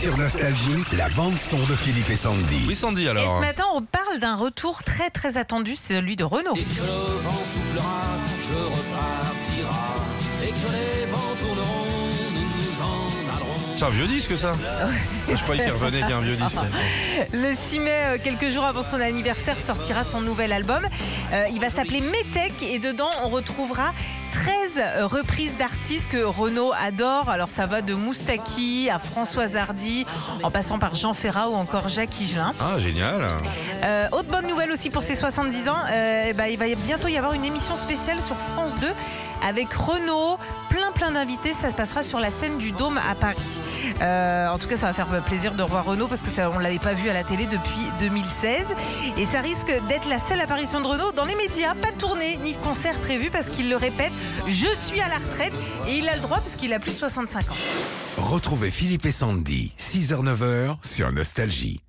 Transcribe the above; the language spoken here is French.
Sur Nostalgie, la bande-son de Philippe et Sandy. Oui, Sandy, Et alors. ce matin, on parle d'un retour très très attendu, c'est celui de Renault. Et que le vent soufflera, je repartira. Et que les vents tourneront, nous nous en allerons. C'est un vieux disque, ça Je croyais qu'il revenait qu'un vieux disque. Le 6 mai, euh, quelques jours avant son anniversaire, sortira son nouvel album. Euh, il va s'appeler Metec et dedans, on retrouvera 13 reprises d'artistes que Renault adore. Alors ça va de Moustaki à Françoise Hardy, en passant par Jean Ferrat ou encore Jacques Higelin. Ah, génial. Euh, autre bonne nouvelle aussi pour ses 70 ans, euh, eh ben, il va bientôt y avoir une émission spéciale sur France 2 avec Renault, plein plein d'invités. Ça se passera sur la scène du Dôme à Paris. Euh, en tout cas, ça va faire plaisir de revoir Renault parce que ça, on l'avait pas vu à la télé depuis 2016 et ça risque d'être la seule apparition de Renault dans les médias. Pas de tournée ni de concert prévu parce qu'il le répète. Je suis à la retraite et il a le droit parce qu'il a plus de 65 ans. Retrouvez Philippe et Sandy, 6h-9h sur Nostalgie.